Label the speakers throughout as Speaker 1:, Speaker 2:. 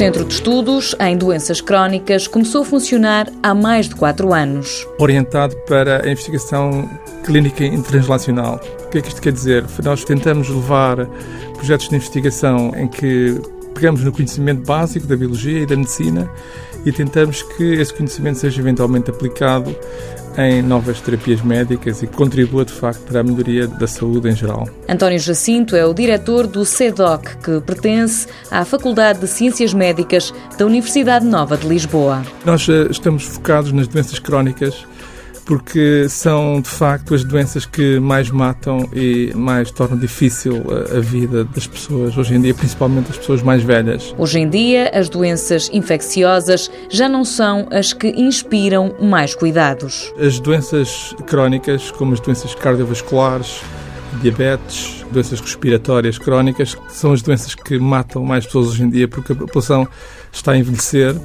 Speaker 1: Centro de Estudos em Doenças Crónicas começou a funcionar há mais de quatro anos.
Speaker 2: Orientado para a investigação clínica internacional. O que é que isto quer dizer? Nós tentamos levar projetos de investigação em que pegamos no conhecimento básico da biologia e da medicina e tentamos que esse conhecimento seja eventualmente aplicado em novas terapias médicas e contribua de facto para a melhoria da saúde em geral.
Speaker 1: António Jacinto é o diretor do CEDOC, que pertence à Faculdade de Ciências Médicas da Universidade Nova de Lisboa.
Speaker 2: Nós eh, estamos focados nas doenças crónicas porque são de facto as doenças que mais matam e mais tornam difícil a vida das pessoas hoje em dia, principalmente as pessoas mais velhas.
Speaker 1: Hoje em dia, as doenças infecciosas já não são as que inspiram mais cuidados.
Speaker 2: As doenças crónicas, como as doenças cardiovasculares, diabetes, doenças respiratórias crónicas, são as doenças que matam mais pessoas hoje em dia porque a população está a envelhecer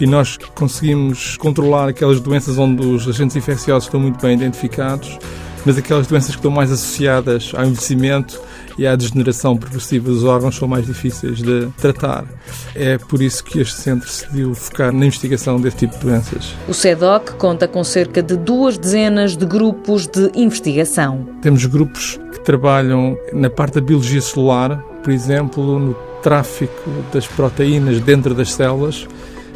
Speaker 2: e nós conseguimos controlar aquelas doenças onde os agentes infecciosos estão muito bem identificados, mas aquelas doenças que estão mais associadas ao envelhecimento e à degeneração progressiva dos órgãos são mais difíceis de tratar. É por isso que este centro decidiu focar na investigação deste tipo de doenças.
Speaker 1: O CEDOC conta com cerca de duas dezenas de grupos de investigação.
Speaker 2: Temos grupos trabalham na parte da biologia celular, por exemplo, no tráfico das proteínas dentro das células,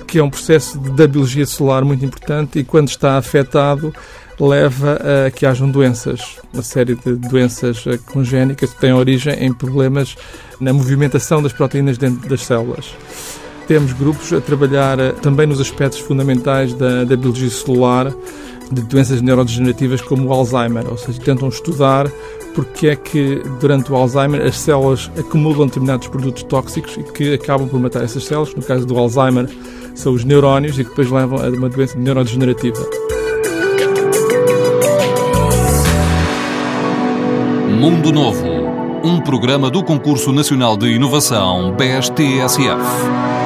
Speaker 2: que é um processo da biologia celular muito importante e quando está afetado leva a que hajam doenças, uma série de doenças eh, congénicas que têm origem em problemas na movimentação das proteínas dentro das células. Temos grupos a trabalhar eh, também nos aspectos fundamentais da, da biologia celular de doenças neurodegenerativas como o Alzheimer, ou seja, tentam estudar porque é que durante o Alzheimer as células acumulam determinados produtos tóxicos e que acabam por matar essas células. No caso do Alzheimer, são os neurónios e que depois levam a uma doença neurodegenerativa.
Speaker 3: Mundo Novo, um programa do Concurso Nacional de Inovação BSTSF.